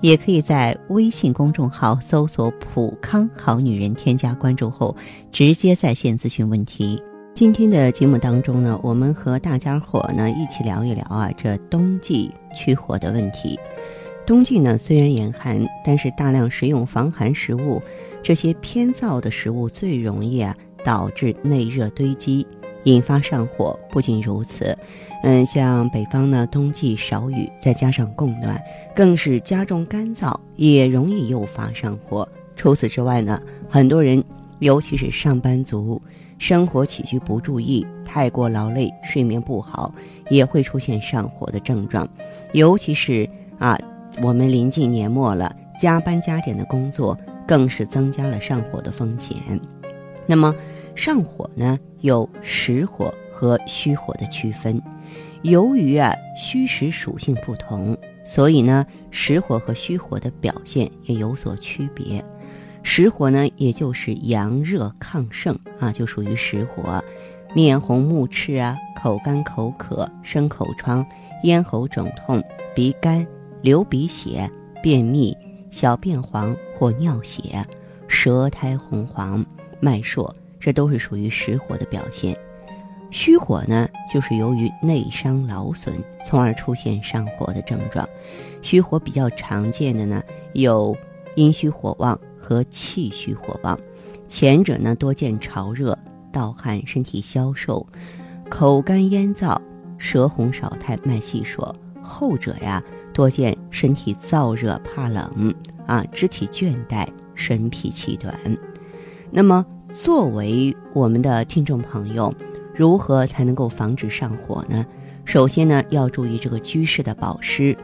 也可以在微信公众号搜索“普康好女人”，添加关注后直接在线咨询问题。今天的节目当中呢，我们和大家伙呢一起聊一聊啊，这冬季去火的问题。冬季呢虽然严寒，但是大量食用防寒食物，这些偏燥的食物最容易啊导致内热堆积，引发上火。不仅如此，嗯，像北方呢冬季少雨，再加上供暖，更是加重干燥，也容易诱发上火。除此之外呢，很多人，尤其是上班族，生活起居不注意，太过劳累，睡眠不好，也会出现上火的症状，尤其是啊。我们临近年末了，加班加点的工作更是增加了上火的风险。那么，上火呢有实火和虚火的区分。由于啊虚实属性不同，所以呢实火和虚火的表现也有所区别。实火呢，也就是阳热亢盛啊，就属于实火，面红目赤啊，口干口渴，生口疮，咽喉肿痛，鼻干。流鼻血、便秘、小便黄或尿血、舌苔红黄、脉数，这都是属于实火的表现。虚火呢，就是由于内伤劳损，从而出现上火的症状。虚火比较常见的呢，有阴虚火旺和气虚火旺。前者呢，多见潮热、盗汗、身体消瘦、口干咽燥、舌红少苔、脉细数；后者呀。多见身体燥热、怕冷啊，肢体倦怠、神疲气短。那么，作为我们的听众朋友，如何才能够防止上火呢？首先呢，要注意这个居室的保湿。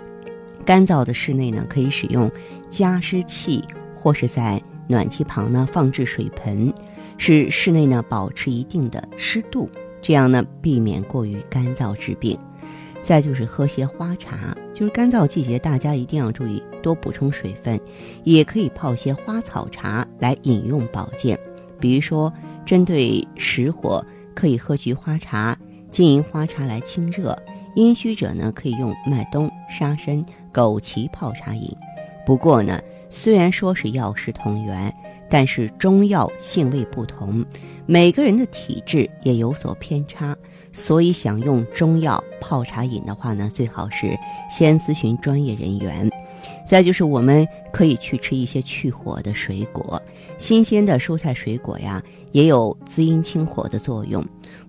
干燥的室内呢，可以使用加湿器，或是在暖气旁呢放置水盆，使室内呢保持一定的湿度，这样呢避免过于干燥致病。再就是喝些花茶，就是干燥季节，大家一定要注意多补充水分，也可以泡些花草茶来饮用保健。比如说，针对实火，可以喝菊花茶、金银花茶来清热；阴虚者呢，可以用麦冬、沙参、枸杞泡茶饮。不过呢，虽然说是药食同源，但是中药性味不同，每个人的体质也有所偏差。所以，想用中药泡茶饮的话呢，最好是先咨询专业人员。再就是，我们可以去吃一些去火的水果，新鲜的蔬菜水果呀，也有滋阴清火的作用。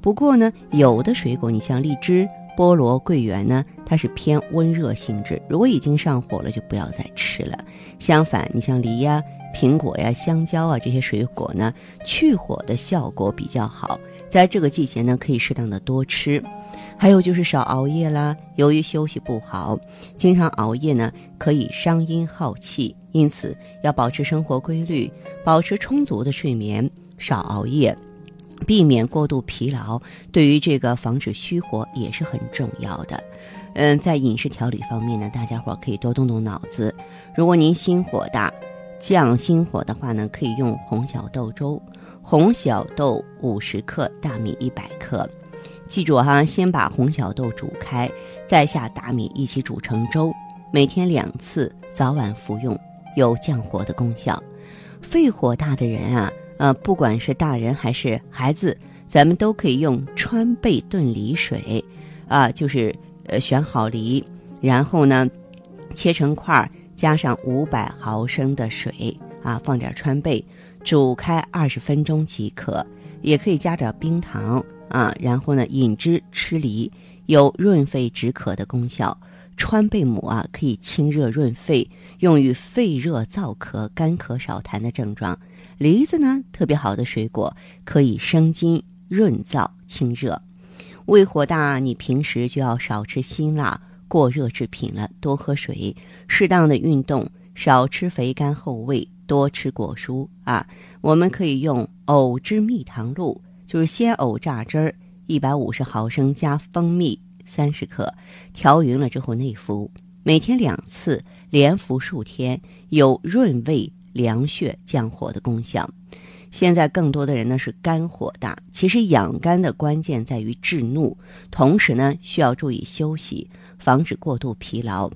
不过呢，有的水果，你像荔枝、菠萝、桂圆呢，它是偏温热性质，如果已经上火了，就不要再吃了。相反，你像梨呀、苹果呀、香蕉啊这些水果呢，去火的效果比较好。在这个季节呢，可以适当的多吃，还有就是少熬夜啦。由于休息不好，经常熬夜呢，可以伤阴耗气，因此要保持生活规律，保持充足的睡眠，少熬夜，避免过度疲劳。对于这个防止虚火也是很重要的。嗯，在饮食调理方面呢，大家伙可以多动动脑子。如果您心火大，降心火的话呢，可以用红小豆粥。红小豆五十克，大米一百克，记住哈，先把红小豆煮开，再下大米一起煮成粥，每天两次，早晚服用，有降火的功效。肺火大的人啊，呃，不管是大人还是孩子，咱们都可以用川贝炖梨水，啊，就是呃选好梨，然后呢，切成块，加上五百毫升的水，啊，放点川贝。煮开二十分钟即可，也可以加点冰糖啊，然后呢饮之吃梨，有润肺止渴的功效。川贝母啊可以清热润肺，用于肺热燥咳、干咳少痰的症状。梨子呢特别好的水果，可以生津润燥清热。胃火大，你平时就要少吃辛辣过热制品了，多喝水，适当的运动，少吃肥甘厚味。多吃果蔬啊，我们可以用藕汁蜜糖露就是鲜藕榨汁儿一百五十毫升加蜂蜜三十克，调匀了之后内服，每天两次，连服数天，有润胃、凉血、降火的功效。现在更多的人呢是肝火大，其实养肝的关键在于制怒，同时呢需要注意休息，防止过度疲劳。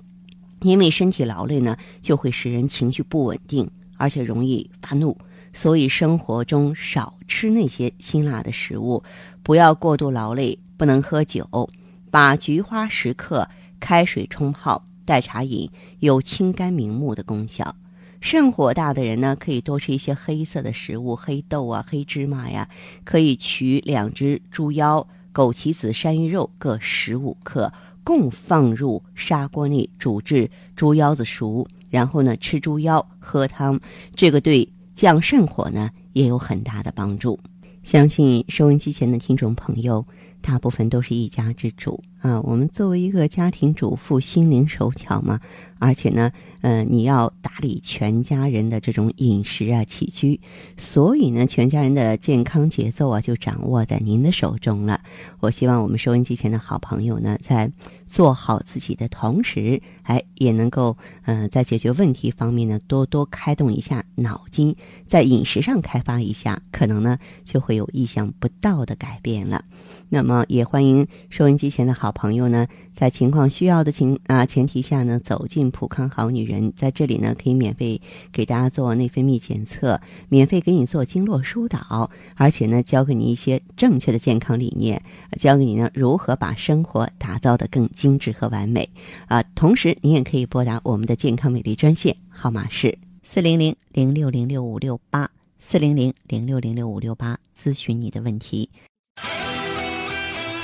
因为身体劳累呢，就会使人情绪不稳定，而且容易发怒。所以生活中少吃那些辛辣的食物，不要过度劳累，不能喝酒，把菊花十克开水冲泡代茶饮，有清肝明目的功效。肾火大的人呢，可以多吃一些黑色的食物，黑豆啊、黑芝麻呀，可以取两只猪腰、枸杞子、山芋肉各十五克，共放入砂锅内煮至猪腰子熟，然后呢吃猪腰喝汤，这个对降肾火呢也有很大的帮助。相信收音机前的听众朋友，大部分都是一家之主啊。我们作为一个家庭主妇，心灵手巧嘛，而且呢。呃，你要打理全家人的这种饮食啊、起居，所以呢，全家人的健康节奏啊，就掌握在您的手中了。我希望我们收音机前的好朋友呢，在做好自己的同时，哎，也能够呃，在解决问题方面呢，多多开动一下脑筋，在饮食上开发一下，可能呢，就会有意想不到的改变了。那么，也欢迎收音机前的好朋友呢，在情况需要的情啊前提下呢，走进普康好女。人在这里呢，可以免费给大家做内分泌检测，免费给你做经络疏导，而且呢，教给你一些正确的健康理念，教给你呢如何把生活打造的更精致和完美啊。同时，你也可以拨打我们的健康美丽专线，号码是四零零零六零六五六八四零零零六零六五六八，咨询你的问题。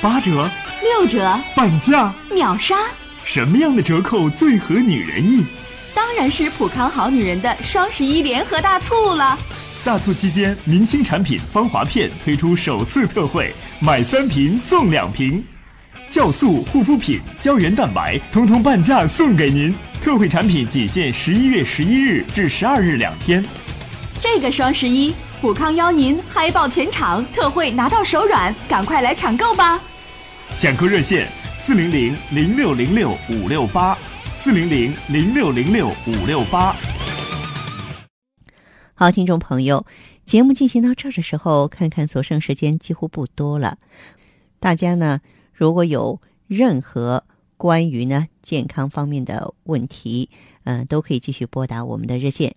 八折，六折，半价，秒杀！什么样的折扣最合女人意？当然是普康好女人的双十一联合大促了！大促期间，明星产品芳华片推出首次特惠，买三瓶送两瓶，酵素、护肤品、胶原蛋白，通通半价送给您。特惠产品仅限十一月十一日至十二日两天。这个双十一，普康邀您嗨爆全场，特惠拿到手软，赶快来抢购吧！抢购热线：四零零零六零六五六八。四零零零六零六五六八，好，听众朋友，节目进行到这儿的时候，看看所剩时间几乎不多了。大家呢，如果有任何关于呢健康方面的问题，嗯，都可以继续拨打我们的热线。